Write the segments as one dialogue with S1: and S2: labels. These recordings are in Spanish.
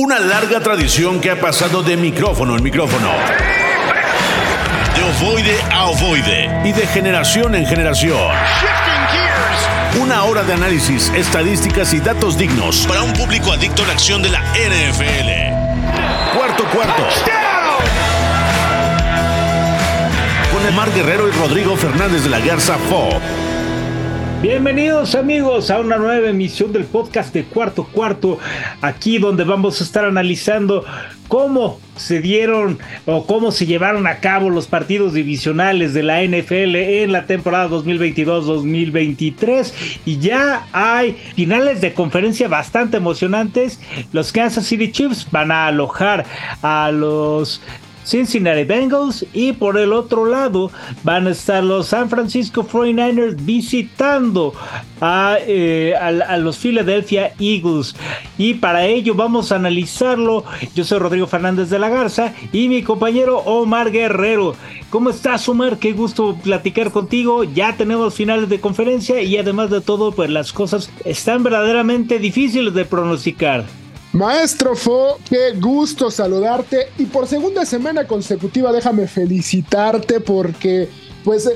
S1: Una larga tradición que ha pasado de micrófono en micrófono. De ovoide a ovoide. Y de generación en generación. Una hora de análisis, estadísticas y datos dignos para un público adicto a la acción de la NFL. Cuarto cuarto. Con Omar Guerrero y Rodrigo Fernández de la Garza Fo.
S2: Bienvenidos amigos a una nueva emisión del podcast de Cuarto Cuarto, aquí donde vamos a estar analizando cómo se dieron o cómo se llevaron a cabo los partidos divisionales de la NFL en la temporada 2022-2023 y ya hay finales de conferencia bastante emocionantes. Los Kansas City Chiefs van a alojar a los Cincinnati Bengals y por el otro lado van a estar los San Francisco 49ers visitando eh, a, los Philadelphia Eagles. Y para ello vamos a analizarlo. Yo soy Rodrigo Fernández de la Garza y mi compañero Omar Guerrero. ¿Cómo estás Omar? Qué gusto platicar contigo. Ya tenemos finales de conferencia y además de todo pues las cosas están verdaderamente difíciles de pronosticar
S3: Maestro Fo, qué gusto saludarte y por segunda semana consecutiva déjame felicitarte porque pues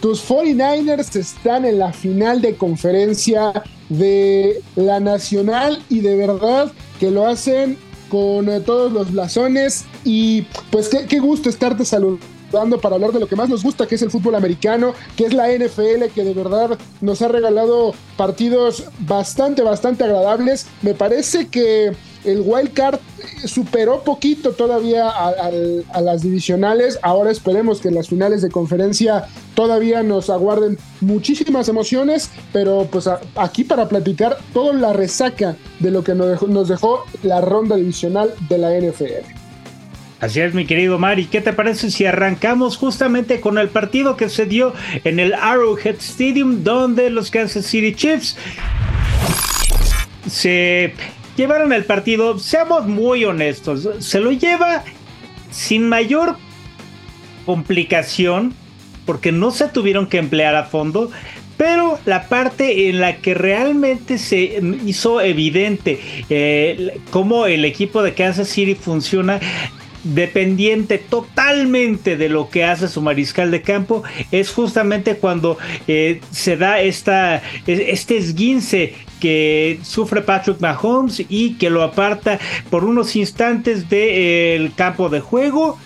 S3: tus 49ers están en la final de conferencia de la Nacional y de verdad que lo hacen con eh, todos los blasones y pues qué, qué gusto estarte saludando dando para hablar de lo que más nos gusta, que es el fútbol americano, que es la NFL, que de verdad nos ha regalado partidos bastante, bastante agradables. Me parece que el wild card superó poquito todavía a, las divisionales. Ahora esperemos que las finales de conferencia todavía nos aguarden muchísimas emociones, pero pues aquí para platicar toda la resaca de lo que nos dejó la ronda divisional de la NFL.
S2: Así es, mi querido Mari. ¿Qué te parece si arrancamos justamente con el partido que se dio en el Arrowhead Stadium, donde los Kansas City Chiefs se llevaron el partido? Seamos muy honestos, se lo lleva sin mayor complicación, porque no se tuvieron que emplear a fondo. Pero la parte en la que realmente se hizo evidente eh, cómo el equipo de Kansas City funciona dependiente totalmente de lo que hace su mariscal de campo es justamente cuando eh, se da esta, este esguince que sufre Patrick Mahomes y que lo aparta por unos instantes del campo de juego.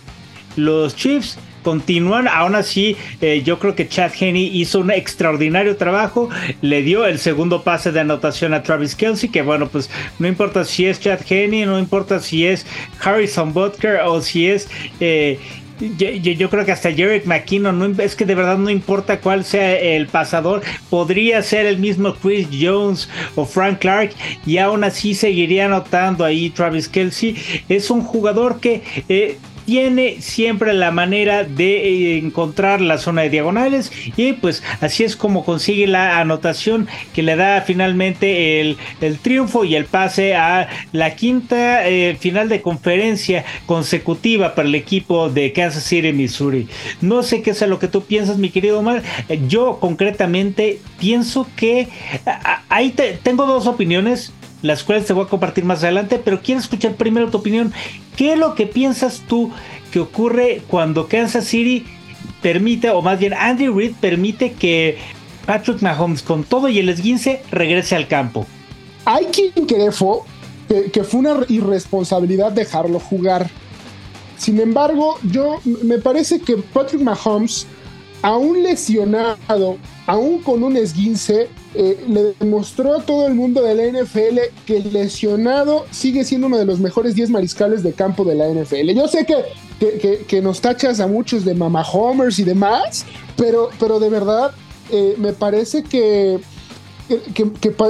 S2: Los Chiefs continúan. Aún así, eh, yo creo que Chad Henney hizo un extraordinario trabajo. Le dio el segundo pase de anotación a Travis Kelsey, que bueno, pues no importa si es Chad Henney, no importa si es Harrison Butker o si es... Eh, yo, creo que hasta Jarek McKinnon, no, es que de verdad no importa cuál sea el pasador, podría ser el mismo Chris Jones o Frank Clark y aún así seguiría anotando ahí Travis Kelsey. Es un jugador que eh, tiene siempre la manera de eh, encontrar la zona de diagonales y pues así es como consigue la anotación que le da finalmente el, triunfo y el pase a la quinta eh, final de conferencia consecutiva para el equipo de Kansas City, Missouri. No sé qué es lo que tú piensas, mi querido Omar. Yo concretamente pienso que ahí tengo dos opiniones las cuales te voy a compartir más adelante, pero quiero escuchar primero tu opinión. ¿Qué es lo que piensas tú que ocurre cuando Kansas City permite, o más bien Andy Reid permite que Patrick Mahomes con todo y el esguince regrese al campo?
S3: Hay quien cree que, que fue una irresponsabilidad dejarlo jugar. Sin embargo, yo me parece que Patrick Mahomes aún lesionado, aún con un esguince, eh, le demostró a todo el mundo de la NFL que el lesionado sigue siendo uno de los mejores 10 mariscales de campo de la NFL. Yo sé que, que, nos tachas a muchos de Mama Homers y demás, pero, pero de verdad eh, me parece que,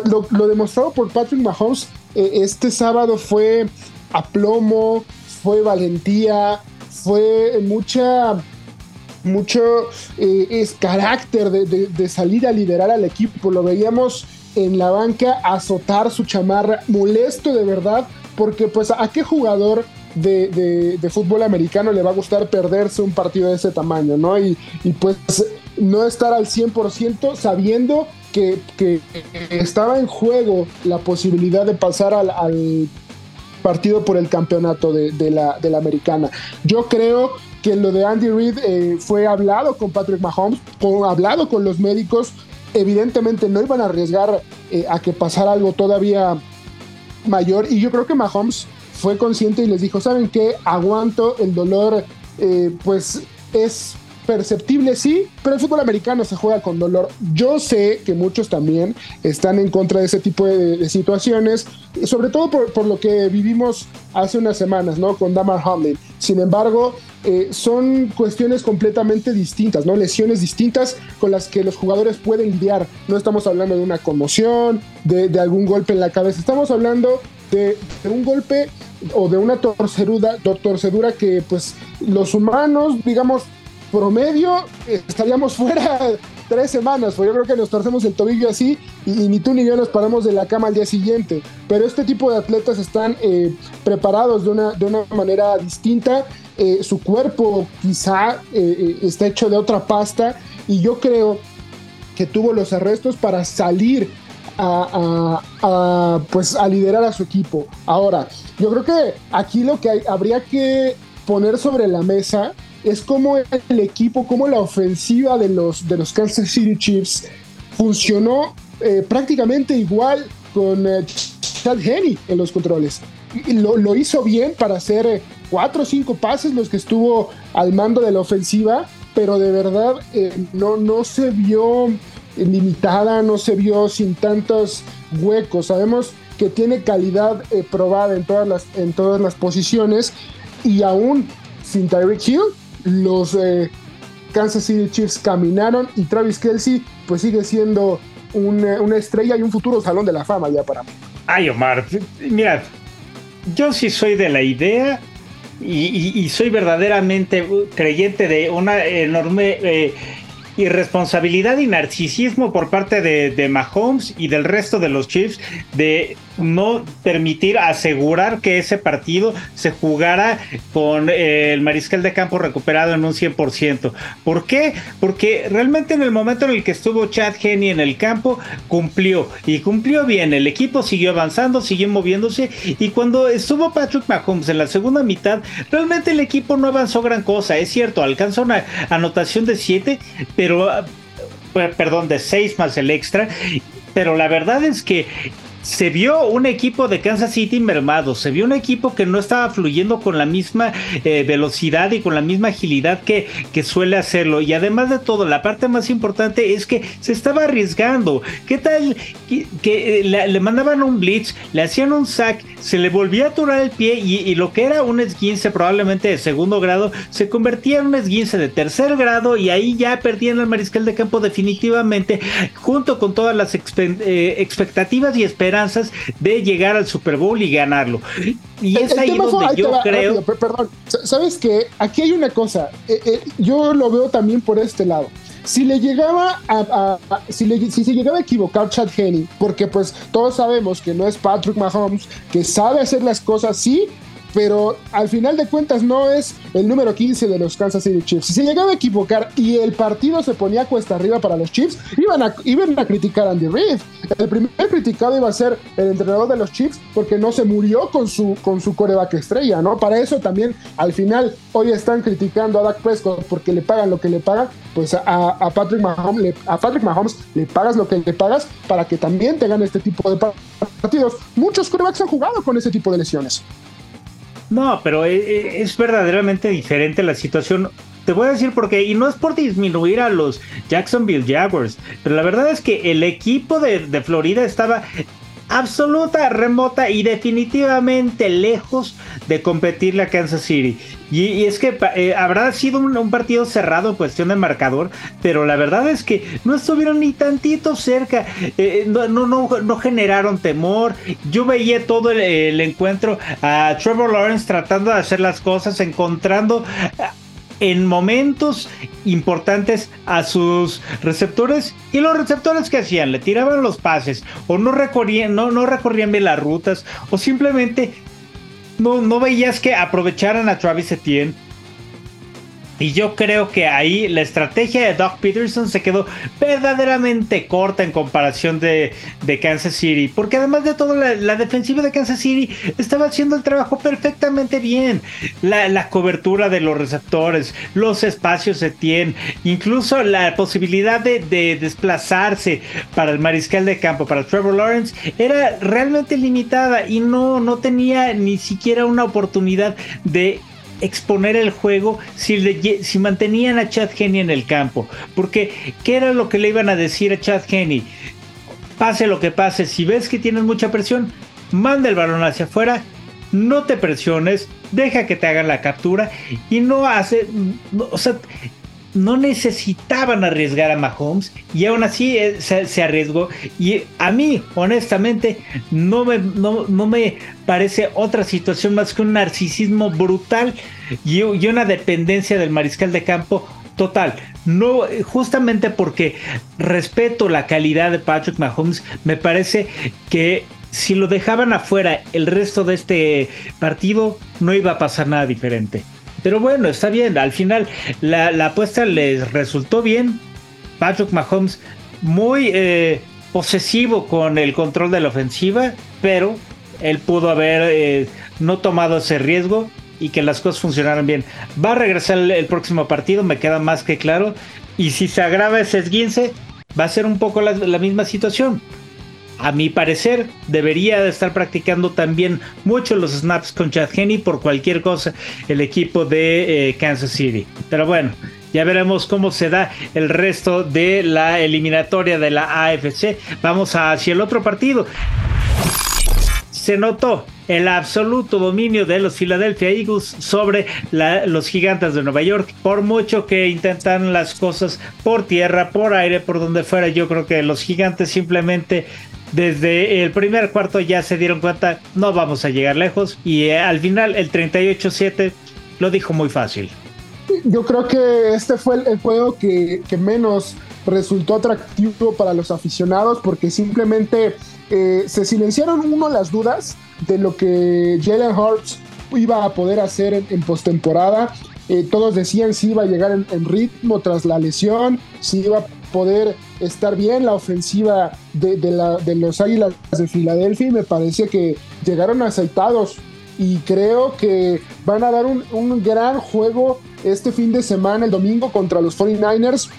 S3: lo, lo, demostrado por Patrick Mahomes eh, este sábado fue aplomo, fue valentía, fue mucha mucho eh, es carácter de, salir a liderar al equipo. Lo veíamos en la banca azotar su chamarra, molesto de verdad, porque pues a qué jugador de, fútbol americano le va a gustar perderse un partido de ese tamaño, ¿no? Y, pues no estar al 100% sabiendo que, estaba en juego la posibilidad de pasar al, partido por el campeonato de, la, de la americana. Yo creo que lo de Andy Reid eh, fue hablado con Patrick Mahomes, con, hablado con los médicos. Evidentemente no iban a arriesgar eh, a que pasara algo todavía mayor. Y yo creo que Mahomes fue consciente y les dijo, ¿saben qué? Aguanto el dolor, eh, pues es perceptible, sí, pero el fútbol americano se juega con dolor. Yo sé que muchos también están en contra de ese tipo de, situaciones, sobre todo por, lo que vivimos hace unas semanas, ¿no? Con Damar Hamlin. Sin embargo, eh, son cuestiones completamente distintas, ¿no? Lesiones distintas con las que los jugadores pueden lidiar. No estamos hablando de una conmoción, de, algún golpe en la cabeza, estamos hablando de, un golpe o de una torcedura, torcedura que pues los humanos, digamos, promedio estaríamos fuera tres semanas, pues yo creo que nos torcemos el tobillo así y, ni tú ni yo nos paramos de la cama al día siguiente. Pero este tipo de atletas están eh, preparados de una, de una manera distinta, eh, su cuerpo quizá eh, está hecho de otra pasta y yo creo que tuvo los arrestos para salir a, pues, a liderar a su equipo. Ahora, yo creo que aquí lo que habría que poner sobre la mesa es como el equipo, como la ofensiva de los, de los Kansas City Chiefs funcionó eh, prácticamente igual con eh, Chad Henney en los controles. Y lo, hizo bien para hacer eh, cuatro o cinco pases los que estuvo al mando de la ofensiva, pero de verdad no, no se vio limitada, no se vio sin tantos huecos. Sabemos que tiene calidad probada en todas, las, en todas las posiciones y aún sin Tyreek Hill los Kansas City Chiefs caminaron y Travis Kelsey pues sigue siendo una, estrella y un futuro salón de la fama ya para mí.
S2: Ay, Omar, mira, yo sí soy de la idea y, soy verdaderamente creyente de una enorme eh, irresponsabilidad y narcisismo por parte de, de Mahomes y del resto de los Chiefs de no permitir asegurar que ese partido se jugara con eh, el mariscal de campo recuperado en un 100%. ¿Por qué? Porque realmente en el momento en el que estuvo Chad Henney en el campo, cumplió y cumplió bien. El equipo siguió avanzando, siguió moviéndose y cuando estuvo Patrick Mahomes en la segunda mitad, realmente el equipo no avanzó gran cosa. Es cierto, alcanzó una anotación de 7, pero eh, perdón, de 6 más el extra. Pero la verdad es que se vio un equipo de Kansas City mermado, se vio un equipo que no estaba fluyendo con la misma eh, velocidad y con la misma agilidad que, suele hacerlo. Y además de todo, la parte más importante es que se estaba arriesgando. ¿Qué tal que, eh, le, mandaban un blitz, le hacían un sack, se le volvía a aturar el pie y, lo que era un esguince probablemente de segundo grado se convertía en un esguince de tercer grado y ahí ya perdían el mariscal de campo definitivamente junto con todas las eh, expectativas y esperanzas de llegar al Super Bowl y ganarlo. Y es ahí donde yo creo.
S3: perdón, ¿sabes qué? Aquí hay una cosa. Eh, eh, yo lo veo también por este lado. Si le llegaba a, si, si, se llegaba a equivocar Chad Henney, porque pues todos sabemos que no es Patrick Mahomes, que sabe hacer las cosas, sí, pero al final de cuentas no es el número 15 de los Kansas City Chiefs. Si se llegaba a equivocar y el partido se ponía cuesta arriba para los Chiefs, iban a, iban a criticar a Andy Reid. El primer criticado iba a ser el entrenador de los Chiefs porque no se murió con su, con su coreback estrella, ¿no? Para eso también al final hoy están criticando a Dak Prescott porque le pagan lo que le pagan, pues a, Patrick, Mahomes, le, pagas lo que le pagas para que también te gane este tipo de partidos. Muchos corebacks han jugado con ese tipo de lesiones.
S2: No, pero e, e, es, verdaderamente diferente la situación. Te voy a decir por qué, y no es por disminuir a los Jacksonville Jaguars, pero la verdad es que el equipo de, de Florida estaba absoluta, remota y definitivamente lejos de competirle a Kansas City. Y, es que eh, habrá sido un, partido cerrado en cuestión de marcador, pero la verdad es que no estuvieron ni tantito cerca, eh, no, no, no, generaron temor. Yo veía todo el, encuentro a Trevor Lawrence tratando de hacer las cosas, encontrando en momentos importantes a sus receptores. Y los receptores que hacían, le tiraban los pases o no recorrían, no, no recorrían bien las rutas o simplemente no, no veías que aprovecharan a Travis Etienne Y yo creo que ahí la estrategia de Doc Peterson se quedó verdaderamente corta en comparación de, Kansas City. Porque además de todo, la, defensiva de Kansas City estaba haciendo el trabajo perfectamente bien. La, cobertura de los receptores, los espacios se tienen, incluso la posibilidad de, de desplazarse para el mariscal de campo, para Trevor Lawrence, era realmente limitada y no, no tenía ni siquiera una oportunidad de exponer el juego si, mantenían a Chad Henney en el campo. Porque, ¿qué era lo que le iban a decir a Chad Henney? Pase lo que pase, si ves que tienes mucha presión, manda el balón hacia afuera, no te presiones, deja que te hagan la captura y no hace, o sea, no necesitaban arriesgar a Mahomes y aún así eh, se, arriesgó. Y a mí, honestamente, no me, no, me parece otra situación más que un narcisismo brutal y, una dependencia del mariscal de campo total. No, justamente porque respeto la calidad de Patrick Mahomes, me parece que si lo dejaban afuera el resto de este partido, no iba a pasar nada diferente. Pero bueno, está bien. Al final la, apuesta les resultó bien. Patrick Mahomes muy eh, posesivo con el control de la ofensiva, pero él pudo haber eh, no tomado ese riesgo y que las cosas funcionaran bien. Va a regresar el, próximo partido, me queda más que claro. Y si se agrava ese esguince, va a ser un poco la misma situación a mi parecer, debería de estar practicando también mucho los snaps con Chad Henney por cualquier cosa el equipo de eh, Kansas City. Pero bueno, ya veremos cómo se da el resto de la eliminatoria de la AFC. Vamos hacia el otro partido. Se notó el absoluto dominio de los Philadelphia Eagles sobre los gigantes de Nueva York. Por mucho que intentan las cosas por tierra, por aire, por donde fuera, yo creo que los gigantes simplemente desde el primer cuarto ya se dieron cuenta, no vamos a llegar lejos. Y eh, al final el 38-7 lo dijo muy fácil.
S3: Yo creo que este fue el, juego que, menos resultó atractivo para los aficionados porque simplemente eh, se silenciaron uno las dudas de lo que Jalen Hurts iba a poder hacer en, postemporada. Eh, todos decían si iba a llegar en, ritmo tras la lesión, si iba a poder estar bien la ofensiva de, de, los Águilas de Filadelfia y me parece que llegaron aceitados y creo que van a dar un, un, gran juego este fin de semana, el domingo, contra los 49ers.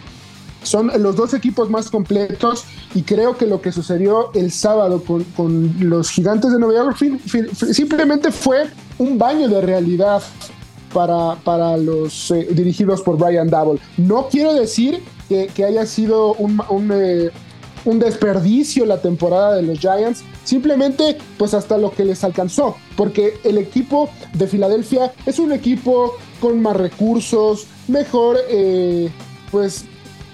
S3: Son los dos equipos más completos y creo que lo que sucedió el sábado con, con los gigantes de Nueva York simplemente fue un baño de realidad para, para los eh, dirigidos por Brian Double. No quiero decir que, haya sido eh, un, desperdicio la temporada de los Giants, simplemente pues hasta lo que les alcanzó, porque el equipo de Filadelfia es un equipo con más recursos, mejor, eh, pues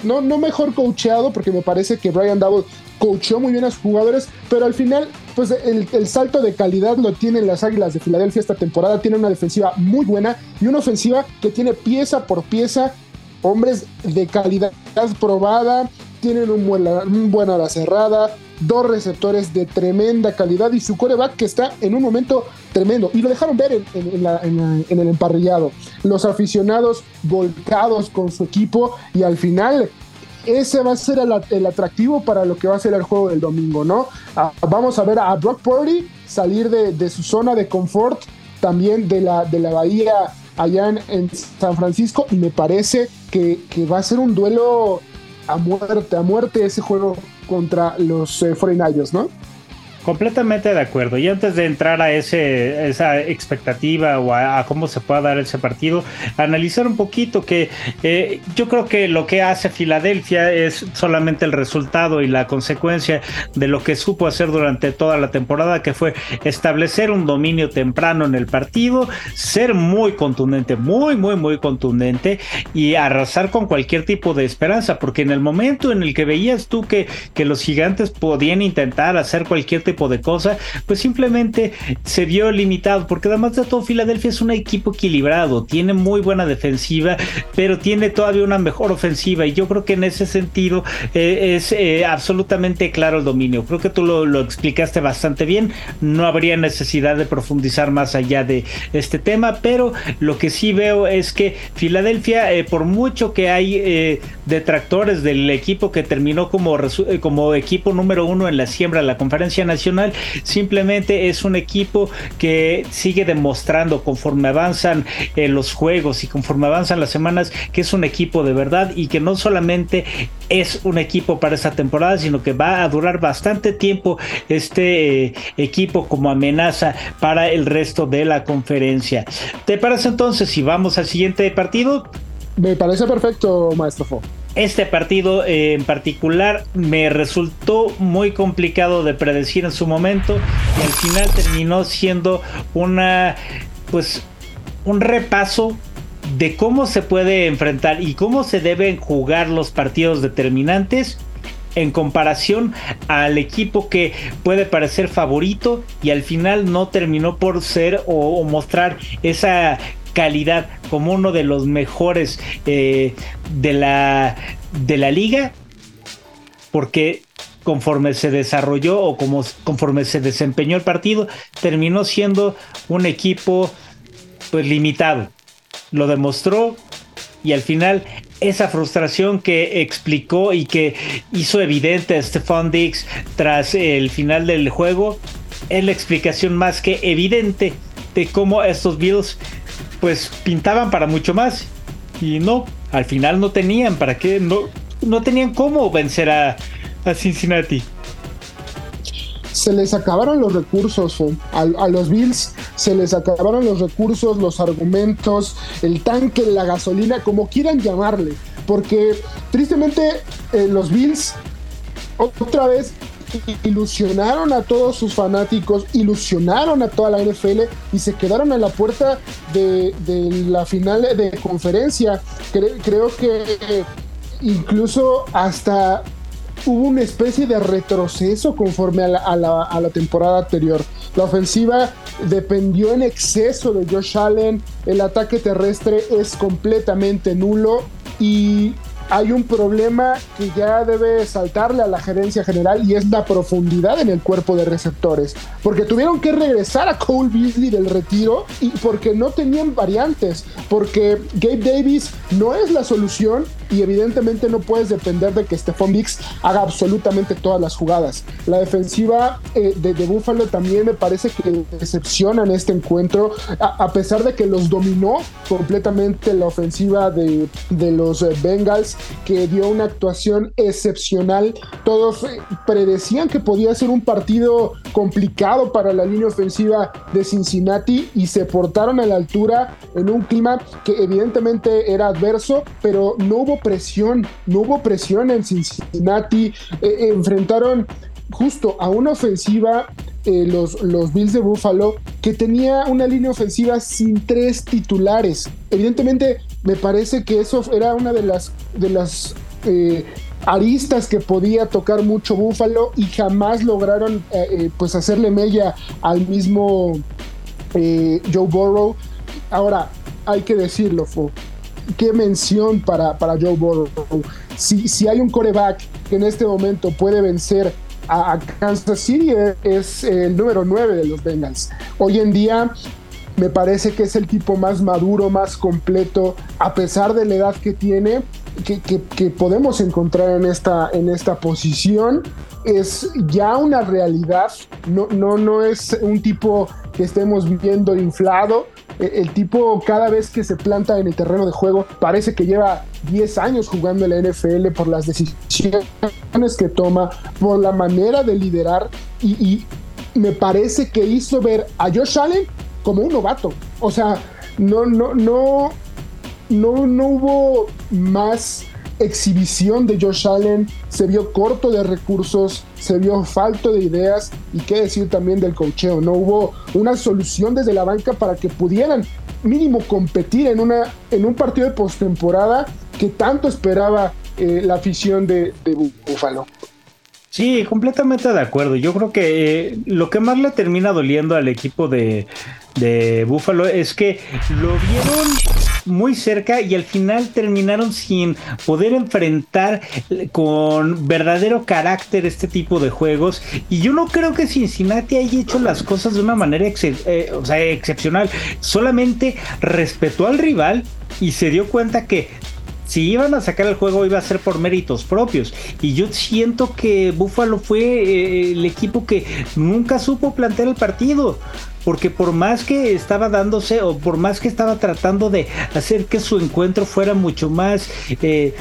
S3: no, no mejor coacheado, porque me parece que Brian Double coacheó muy bien a sus jugadores, pero al final, pues el, el, salto de calidad lo tienen las Águilas de Filadelfia esta temporada. Tiene una defensiva muy buena y una ofensiva que tiene pieza por pieza hombres de calidad probada, tienen un buen, un buen ala cerrada, dos receptores de tremenda calidad y su coreback que está en un momento tremendo. Y lo dejaron ver en, el emparrillado. Los aficionados volcados con su equipo y al final ese va a ser el, atractivo para lo que va a ser el juego del domingo, ¿no? Ah, vamos a ver a Brock Purdy salir de, su zona de confort, también de la, de la bahía allá en, San Francisco y me parece que, va a ser un duelo a muerte, a muerte ese juego contra los eh, 49ers, ¿no?
S2: Completamente de acuerdo. Y antes de entrar a ese, esa expectativa o a, cómo se pueda dar ese partido, analizar un poquito que eh, yo creo que lo que hace Filadelfia es solamente el resultado y la consecuencia de lo que supo hacer durante toda la temporada, que fue establecer un dominio temprano en el partido, ser muy contundente, muy, muy, muy contundente y arrasar con cualquier tipo de esperanza, porque en el momento en el que veías tú que, que los gigantes podían intentar hacer cualquier tipo de cosa, pues simplemente se vio limitado, porque además de todo, Filadelfia es un equipo equilibrado, tiene muy buena defensiva, pero tiene todavía una mejor ofensiva, y yo creo que en ese sentido eh, es eh, absolutamente claro el dominio. Creo que tú lo, lo explicaste bastante bien, no habría necesidad de profundizar más allá de este tema, pero lo que sí veo es que Filadelfia, eh, por mucho que hay detractores del equipo que terminó como, como equipo número uno en la siembra de la conferencia nacional, simplemente es un equipo que sigue demostrando conforme avanzan los juegos y conforme avanzan las semanas que es un equipo de verdad y que no solamente es un equipo para esta temporada, sino que va a durar bastante tiempo este equipo como amenaza para el resto de la conferencia. ¿Te parece entonces si vamos al siguiente partido?
S3: Me parece perfecto, maestro Fo.
S2: Este partido eh, en particular me resultó muy complicado de predecir en su momento y al final terminó siendo una pues un repaso de cómo se puede enfrentar y cómo se deben jugar los partidos determinantes en comparación al equipo que puede parecer favorito y al final no terminó por ser o, mostrar esa calidad como uno de los mejores eh, de, la, de la liga porque conforme se desarrolló o como, conforme se desempeñó el partido terminó siendo un equipo pues limitado. Lo demostró y al final esa frustración que explicó y que hizo evidente a Stefan Dix tras el final del juego es la explicación más que evidente de cómo estos Bills pues pintaban para mucho más. Y no, al final no tenían para qué, no, no tenían cómo vencer a, a Cincinnati.
S3: Se les acabaron los recursos, a, los Bills se les acabaron los recursos, los argumentos, el tanque, la gasolina, como quieran llamarle, porque tristemente eh, los Bills otra vez ilusionaron a todos sus fanáticos, ilusionaron a toda la NFL y se quedaron en la puerta de, la final de conferencia. creo que incluso hasta hubo una especie de retroceso conforme a la, temporada anterior. La ofensiva dependió en exceso de Josh Allen, el ataque terrestre es completamente nulo y hay un problema que ya debe saltarle a la gerencia general y es la profundidad en el cuerpo de receptores. Porque tuvieron que regresar a Cole Beasley del retiro y porque no tenían variantes. Porque Gabe Davis no es la solución y evidentemente no puedes depender de que Stephon Diggs haga absolutamente todas las jugadas. La defensiva eh, de, Buffalo también me parece que decepciona en este encuentro, a, pesar de que los dominó completamente la ofensiva de, los eh, Bengals, que dio una actuación excepcional. Todos eh, predecían que podía ser un partido complicado para la línea ofensiva de Cincinnati y se portaron a la altura en un clima que evidentemente era adverso, pero no presión, no hubo presión en Cincinnati, eh, enfrentaron justo a una ofensiva eh, los, los, Bills de Buffalo que tenía una línea ofensiva sin tres titulares. Evidentemente, me parece que eso era una de las, de las eh, aristas que podía tocar mucho Buffalo y jamás lograron pues hacerle mella al mismo Joe Burrow. Ahora, hay que decirlo, Fo qué mención para, para Joe Burrow. Si, si hay un coreback que en este momento puede vencer a, Kansas City, es el número 9 de los Bengals. Hoy en día me parece que es el tipo más maduro, más completo, a pesar de la edad que tiene, que, que, podemos encontrar en esta, en esta posición. Es ya una realidad, no, no, no es un tipo que estemos viendo inflado, el tipo cada vez que se planta en el terreno de juego parece que lleva 10 años jugando en la NFL por las decisiones que toma, por la manera de liderar y, me parece que hizo ver a Josh Allen como un novato. O sea, no, no, no, no, no hubo más exhibición de Josh Allen, se vio corto de recursos, se vio falto de ideas y qué decir también del cocheo. No hubo una solución desde la banca para que pudieran mínimo competir en, una, en un partido de postemporada que tanto esperaba eh, la afición de, de Buffalo.
S2: Sí, completamente de acuerdo. Yo creo que eh, lo que más le termina doliendo al equipo de, de Buffalo es que lo vieron muy cerca y al final terminaron sin poder enfrentar con verdadero carácter este tipo de juegos. Y yo no creo que Cincinnati haya hecho las cosas de una manera eh, excepcional. Solamente respetó al rival y se dio cuenta que si iban a sacar el juego iba a ser por méritos propios. Y yo siento que Buffalo fue eh, el equipo que nunca supo plantear el partido. Porque por más que estaba dándose o por más que estaba tratando de hacer que su encuentro fuera mucho más... Eh,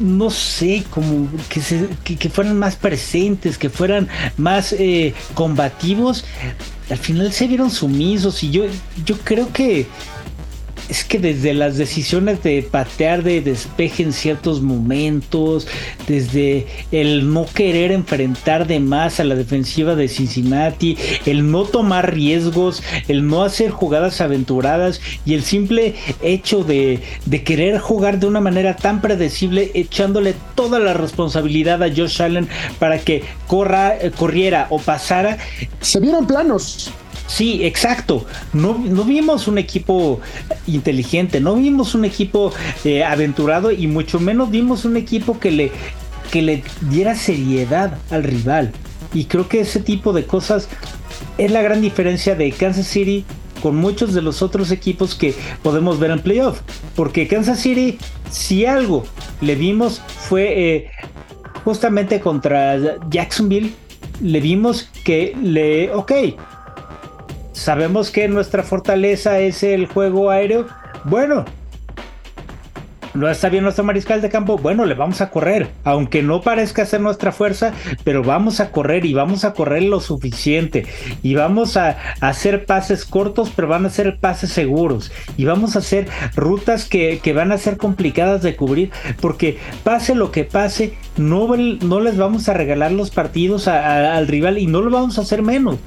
S2: no sé, como que, que, fueran más presentes, que fueran más eh, combativos, al final se vieron sumisos y yo, yo creo que es que desde las decisiones de patear de despeje en ciertos momentos, desde el no querer enfrentar de más a la defensiva de Cincinnati, el no tomar riesgos, el no hacer jugadas aventuradas y el simple hecho de, querer jugar de una manera tan predecible, echándole toda la responsabilidad a Josh Allen para que corra, eh, corriera o pasara.
S3: Se vieron planos.
S2: Sí, exacto. No, vimos un equipo inteligente, no vimos un equipo eh, aventurado y mucho menos vimos un equipo que le, que le diera seriedad al rival. Y creo que ese tipo de cosas es la gran diferencia de Kansas City con muchos de los otros equipos que podemos ver en playoff. Porque Kansas City, si algo le vimos fue eh, justamente contra Jacksonville, le vimos que le, ok, sabemos que nuestra fortaleza es el juego aéreo. Bueno, no está bien nuestro mariscal de campo, bueno, le vamos a correr, aunque no parezca ser nuestra fuerza, pero vamos a correr y vamos a correr lo suficiente y vamos a, hacer pases cortos, pero van a ser pases seguros y vamos a hacer rutas que, van a ser complicadas de cubrir, porque pase lo que pase, no, no les vamos a regalar los partidos al rival y no lo vamos a hacer menos.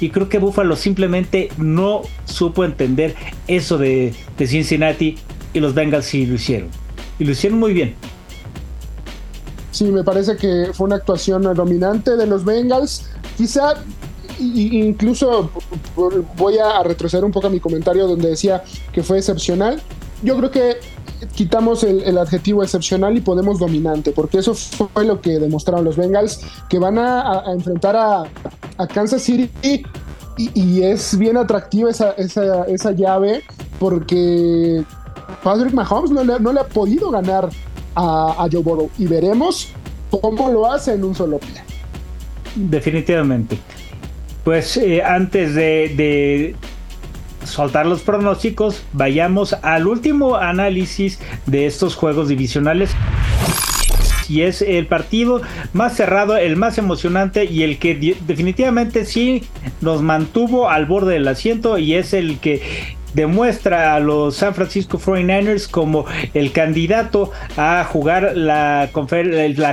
S2: Y creo que Buffalo simplemente no supo entender eso de, Cincinnati y los Bengals sí lo hicieron. Y lo hicieron muy bien.
S3: Sí, me parece que fue una actuación dominante de los Bengals. Quizá incluso voy a retroceder un poco a mi comentario donde decía que fue excepcional. Yo creo que quitamos el, adjetivo excepcional y ponemos dominante, porque eso fue lo que demostraron los Bengals, que van a, enfrentar a, Kansas City y, es bien atractiva esa, llave, porque Patrick Mahomes no le, ha podido ganar a, Joe Burrow y veremos cómo lo hace en un solo pie.
S2: Definitivamente. Pues eh, antes de soltar los pronósticos, vayamos al último análisis de estos juegos divisionales. Y es el partido más cerrado, el más emocionante y el que definitivamente sí nos mantuvo al borde del asiento y es el que demuestra a los San Francisco 49ers como el candidato a jugar la,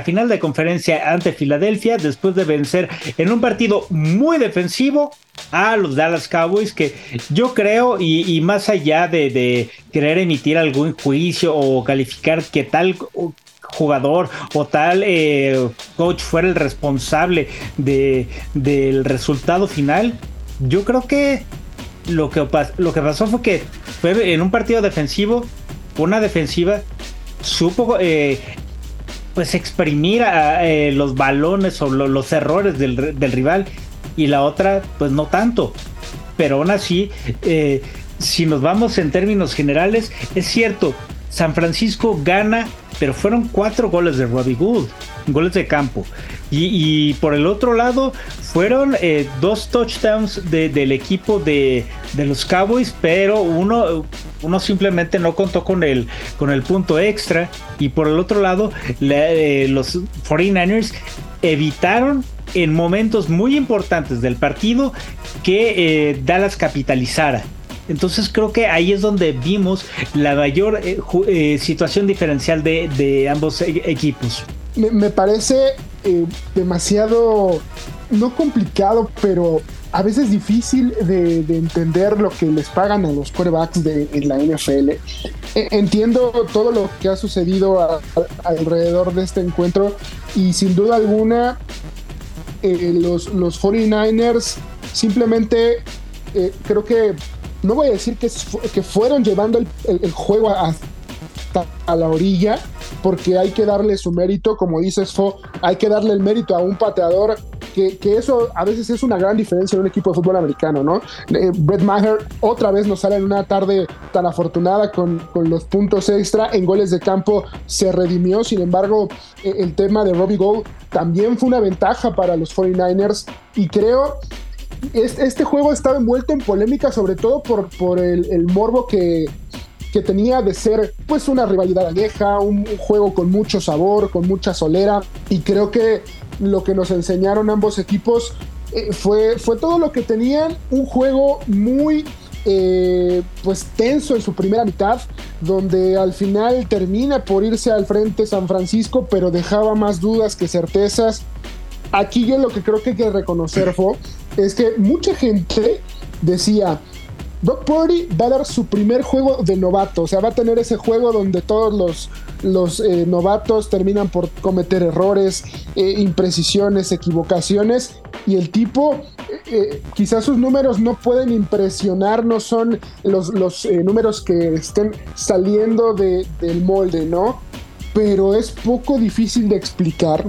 S2: final de conferencia ante Filadelfia después de vencer en un partido muy defensivo a los Dallas Cowboys que yo creo y, más allá de, querer emitir algún juicio o calificar que tal jugador o tal eh, coach fuera el responsable de, del resultado final, yo creo que lo que, lo que pasó fue que fue en un partido defensivo, una defensiva supo eh, pues exprimir eh, los balones o los errores del, rival y la otra pues no tanto. Pero aún así, si nos vamos en términos generales, es cierto, San Francisco gana, pero fueron cuatro goles de Robbie Gould, goles de campo. Y, por el otro lado, fueron eh, dos touchdowns del equipo de, los Cowboys, pero uno, uno simplemente no contó con el, con el punto extra. Y por el otro lado, eh, los 49ers evitaron en momentos muy importantes del partido que eh, Dallas capitalizara. Entonces creo que ahí es donde vimos la mayor situación diferencial de, ambos e-, equipos.
S3: me, parece eh, demasiado, no complicado, pero a veces difícil de, entender lo que les pagan a los quarterbacks de la NFL. E, entiendo todo lo que ha sucedido alrededor de este encuentro y sin duda alguna eh, los, los 49ers simplemente eh, creo que no voy a decir que, que fueron llevando el, el juego hasta a la orilla, porque hay que darle su mérito, como dices, Fo, hay que darle el mérito a un pateador que, eso a veces es una gran diferencia en un equipo de fútbol americano, ¿no? Eh, Brett Maher otra vez nos sale en una tarde tan afortunada con, los puntos extra en goles de campo, se redimió, sin embargo, eh, el tema de Robbie Gold también fue una ventaja para los 49ers y creo este, este juego estaba envuelto en polémica, sobre todo por, por el morbo que, que tenía de ser pues una rivalidad vieja, un, juego con mucho sabor, con mucha solera y creo que lo que nos enseñaron ambos equipos eh, fue, fue todo lo que tenían, un juego muy eh, pues tenso en su primera mitad, donde al final termina por irse al frente San Francisco, pero dejaba más dudas que certezas. Aquí yo lo que creo que hay que reconocer fue es que mucha gente decía, Doc Purdy va a dar su primer juego de novato, o sea, va a tener ese juego donde todos los, los eh, novatos terminan por cometer errores, eh, imprecisiones, equivocaciones, y el tipo, eh, quizás sus números no pueden impresionar, no son los, los números que estén saliendo de, del molde, ¿no? Pero es poco difícil de explicar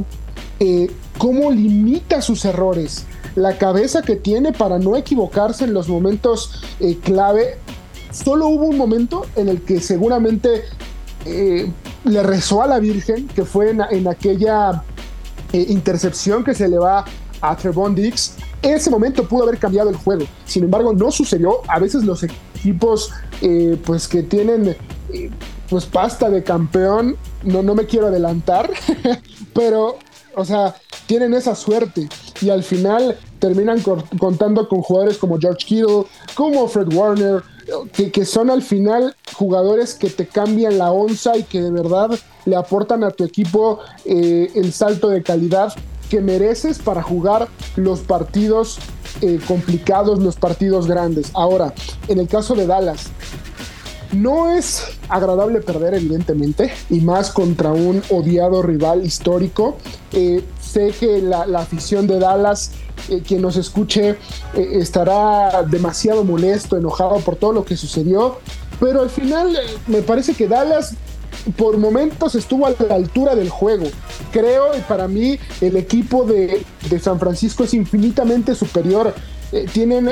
S3: cómo limita sus errores la cabeza que tiene para no equivocarse en los momentos eh, clave. Solo hubo un momento en el que seguramente eh, le rezó a la Virgen, que fue en, aquella eh, intercepción que se le va a Trevon Dix. Ese momento pudo haber cambiado el juego. Sin embargo, no sucedió. A veces los equipos pues que tienen pues pasta de campeón, no, no me quiero adelantar, pero, o sea, tienen esa suerte y al final terminan contando con jugadores como George Kittle, como Fred Warner, que, son al final jugadores que te cambian la onza y que de verdad le aportan a tu equipo eh, el salto de calidad que mereces para jugar los partidos eh, complicados, los partidos grandes. Ahora, en el caso de Dallas, no es agradable perder, evidentemente, y más contra un odiado rival histórico. Eh, sé que la, afición de Dallas, eh, quien nos escuche, eh, estará demasiado molesto, enojado por todo lo que sucedió, pero al final me parece que Dallas por momentos estuvo a la altura del juego. Creo, y para mí, el equipo de, San Francisco es infinitamente superior. tienen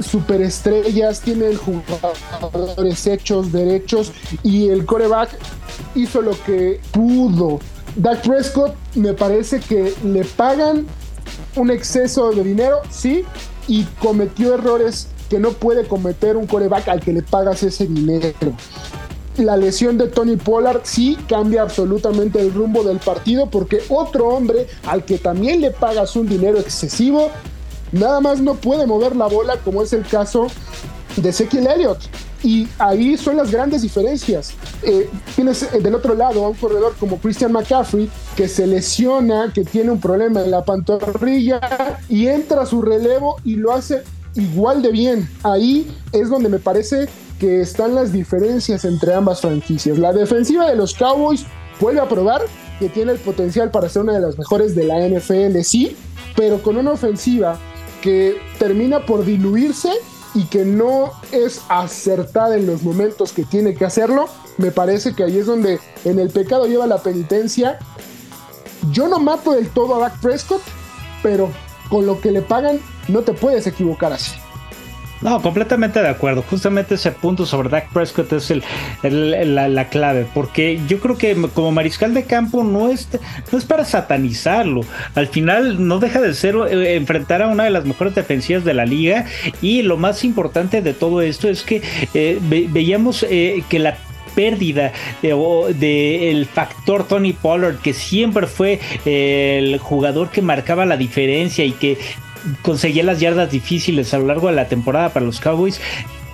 S3: superestrellas, tienen jugadores hechos, derechos, y el coreback hizo lo que pudo. Dak Prescott me parece que le pagan un exceso de dinero, sí, y cometió errores que no puede cometer un coreback al que le pagas ese dinero. La lesión de Tony Pollard sí cambia absolutamente el rumbo del partido porque otro hombre al que también le pagas un dinero excesivo nada más no puede mover la bola como es el caso de Ezekiel Elliott. Y ahí son las grandes diferencias. Eh, tienes eh, del otro lado a un corredor como Christian McCaffrey que se lesiona, que tiene un problema en la pantorrilla y entra a su relevo y lo hace igual de bien. Ahí es donde me parece que están las diferencias entre ambas franquicias. La defensiva de los Cowboys vuelve a probar que tiene el potencial para ser una de las mejores de la NFL, sí, pero con una ofensiva que termina por diluirse y que no es acertada en los momentos que tiene que hacerlo, me parece que ahí es donde en el pecado lleva la penitencia. Yo no mato del todo a Dak Prescott, pero con lo que le pagan no te puedes equivocar así.
S2: No, completamente de acuerdo. Justamente ese punto sobre Dak Prescott es el, la, clave, porque yo creo que como mariscal de campo no es, para satanizarlo. Al final no deja de ser eh, enfrentar a una de las mejores defensivas de la liga y lo más importante de todo esto es que eh, veíamos eh, que la pérdida del de, factor Tony Pollard, que siempre fue el jugador que marcaba la diferencia y que conseguía las yardas difíciles a lo largo de la temporada para los Cowboys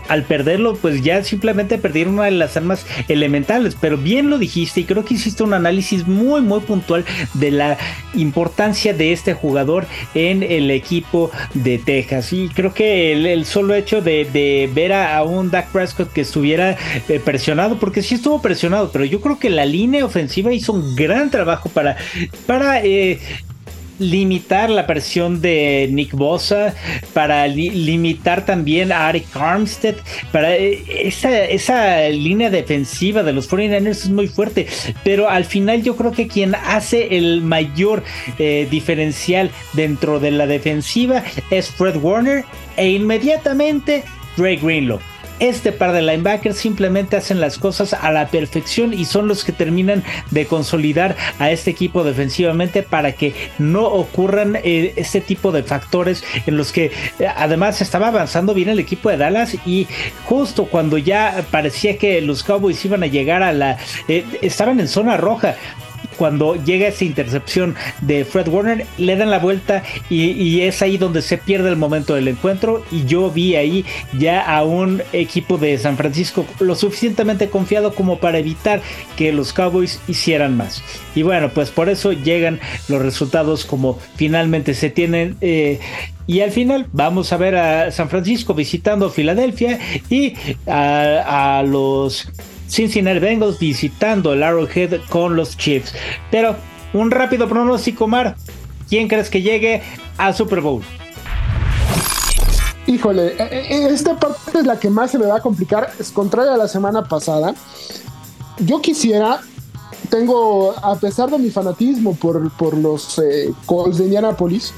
S2: al perderlo, pues ya simplemente perdieron una de las armas elementales. Pero bien lo dijiste y creo que hiciste un análisis muy, muy puntual de la importancia de este jugador en el equipo de Texas. Y creo que el, solo hecho de, ver a, un Dak Prescott que estuviera eh, presionado, porque sí estuvo presionado, pero yo creo que la línea ofensiva hizo un gran trabajo para, para eh, limitar la presión de Nick Bosa, para limitar también a Arik Armstead, para eh, esa, esa línea defensiva de los 49ers es muy fuerte, pero al final yo creo que quien hace el mayor eh, diferencial dentro de la defensiva es Fred Warner e inmediatamente Drake Greenlow este par de linebackers simplemente hacen las cosas a la perfección y son los que terminan de consolidar a este equipo defensivamente para que no ocurran eh, este tipo de factores en los que eh, además estaba avanzando bien el equipo de Dallas y justo cuando ya parecía que los Cowboys iban a llegar a la eh, estaban en zona roja cuando llega esa intercepción de Fred Warner, le dan la vuelta y, es ahí donde se pierde el momento del encuentro. Y yo vi ahí ya a un equipo de San Francisco lo suficientemente confiado como para evitar que los Cowboys hicieran más. Y bueno, pues por eso llegan los resultados como finalmente se tienen. Eh, y al final vamos a ver a San Francisco visitando Filadelfia y a los Cincinnati Bengals visitando el Arrowhead con los Chiefs. Pero un rápido pronóstico, Mar. ¿Quién crees que llegue al Super Bowl?
S3: Híjole, eh, eh, esta parte es la que más se me va a complicar. Es contraria a la semana pasada. Yo quisiera, tengo, a pesar de mi fanatismo por, por los eh, Colts de Indianapolis,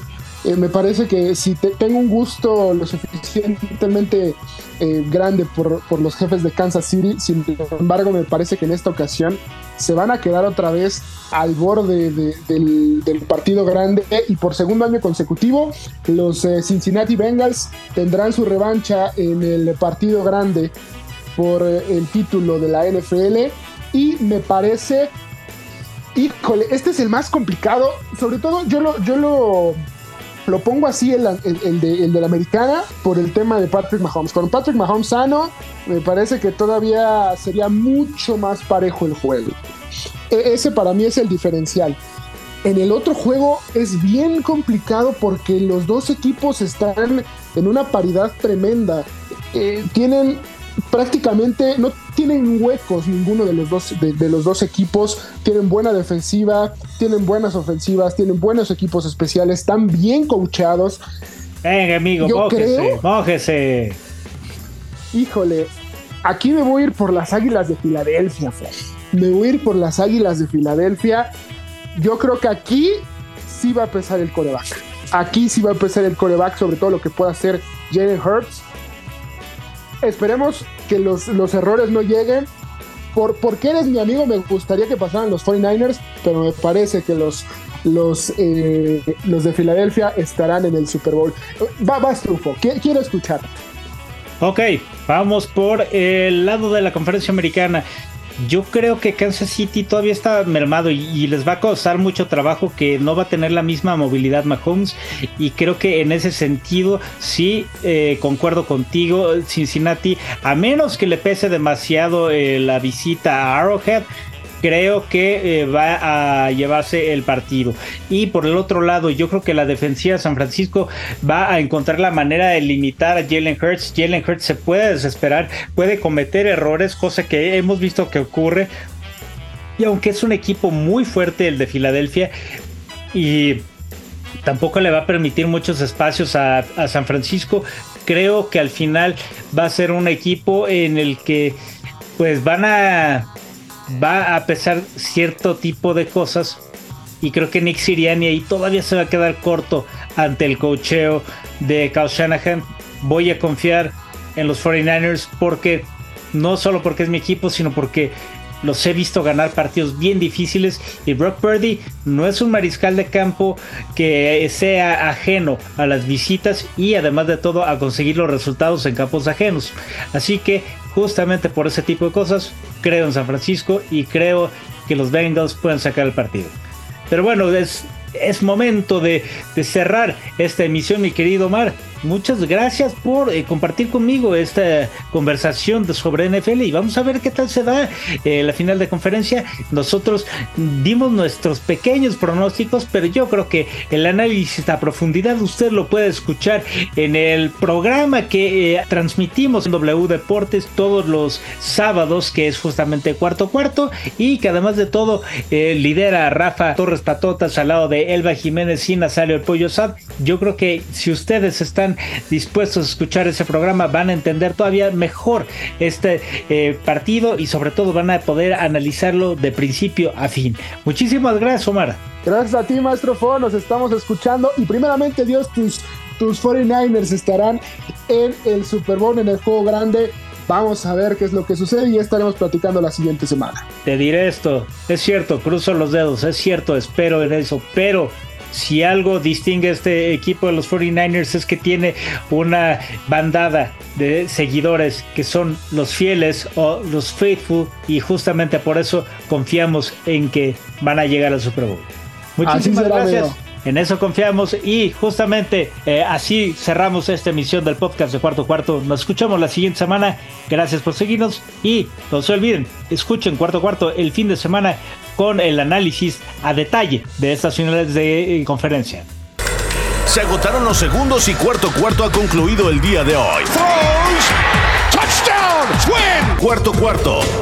S3: eh, me parece que si tengo un gusto lo suficientemente eh, grande por, los jefes de Kansas City, sin embargo me parece que en esta ocasión se van a quedar otra vez al borde del, partido grande y por segundo año consecutivo los eh, Cincinnati Bengals tendrán su revancha en el partido grande por el título de la NFL y me parece híjole, este es el más complicado, sobre todo yo lo, yo lo lo pongo así el, de, la americana por el tema de Patrick Mahomes. Con Patrick Mahomes sano, me parece que todavía sería mucho más parejo el juego. E, ese para mí es el diferencial. En el otro juego es bien complicado porque los dos equipos están en una paridad tremenda. Eh, tienen prácticamente no tienen huecos ninguno de los dos de, los dos equipos. Tienen buena defensiva tienen buenas ofensivas tienen buenos equipos especiales están bien coachados
S2: venga amigo mójese,
S3: híjole aquí me voy a ir por las Águilas de Filadelfia me voy a ir por las Águilas de Filadelfia. Yo creo que aquí sí va a pesar el coreback. Aquí sí va a pesar el coreback sobre todo lo que pueda hacer Jalen Hurts esperemos que los, errores no lleguen. Por, porque eres mi amigo, me gustaría que pasaran los 49ers, pero me parece que los, los, eh, los de Filadelfia estarán en el Super Bowl. Va, vas, Trufo, quiero escuchar.
S2: Ok, vamos por el lado de la conferencia americana yo creo que Kansas City todavía está mermado y, les va a costar mucho trabajo que no va a tener la misma movilidad Mahomes. Y creo que en ese sentido sí eh, concuerdo contigo Cincinnati a menos que le pese demasiado eh, la visita a Arrowhead creo que eh, va a llevarse el partido. Y por el otro lado, yo creo que la defensiva de San Francisco va a encontrar la manera de limitar a Jalen Hurts. Jalen Hurts se puede desesperar, puede cometer errores, cosa que hemos visto que ocurre. Y aunque es un equipo muy fuerte el de Filadelfia y tampoco le va a permitir muchos espacios a, a San Francisco, creo que al final va a ser un equipo en el que pues van a va a pesar cierto tipo de cosas. Y creo que Nick Siriani ahí todavía se va a quedar corto ante el cocheo de Kyle Shanahan. Voy a confiar en los 49ers porque no solo porque es mi equipo, sino porque los he visto ganar partidos bien difíciles y Brock Purdy no es un mariscal de campo que sea ajeno a las visitas y además de todo a conseguir los resultados en campos ajenos. Así que justamente por ese tipo de cosas creo en San Francisco y creo que los Bengals pueden sacar el partido. Pero bueno, es, momento de, de cerrar esta emisión, mi querido Mar. Muchas gracias por eh, compartir conmigo esta conversación sobre NFL y vamos a ver qué tal se da eh, la final de conferencia. Nosotros dimos nuestros pequeños pronósticos, pero yo creo que el análisis a profundidad usted lo puede escuchar en el programa que eh, transmitimos en W Deportes todos los sábados, que es justamente cuarto cuarto, y que además de todo lidera a Rafa Torres Patotas al lado de Elba Jiménez y Nazario El Pollo Sad. Yo creo que si ustedes están dispuestos a escuchar ese programa, van a entender todavía mejor este eh, partido y sobre todo van a poder analizarlo de principio a fin. Muchísimas gracias, Omar.
S3: Gracias a ti, maestro Fo, nos estamos escuchando y primeramente Dios, tus, tus 49ers estarán en el Super Bowl, en el juego grande. Vamos a ver qué es lo que sucede y estaremos platicando la siguiente semana.
S2: Te diré esto, es cierto, cruzo los dedos, es cierto, espero en eso, pero si algo distingue a este equipo de los 49ers es que tiene una bandada de seguidores que son los fieles o los faithful y justamente por eso confiamos en que van a llegar al Super Bowl. Muchísimas gracias. En eso confiamos y justamente eh, así cerramos esta emisión del podcast de Cuarto Cuarto. Nos escuchamos la siguiente semana. Gracias por seguirnos y no se olviden, escuchen Cuarto Cuarto el fin de semana con el análisis a detalle de estas finales de eh, conferencia.
S1: Se agotaron los segundos y Cuarto Cuarto ha concluido el día de hoy. Cuarto Cuarto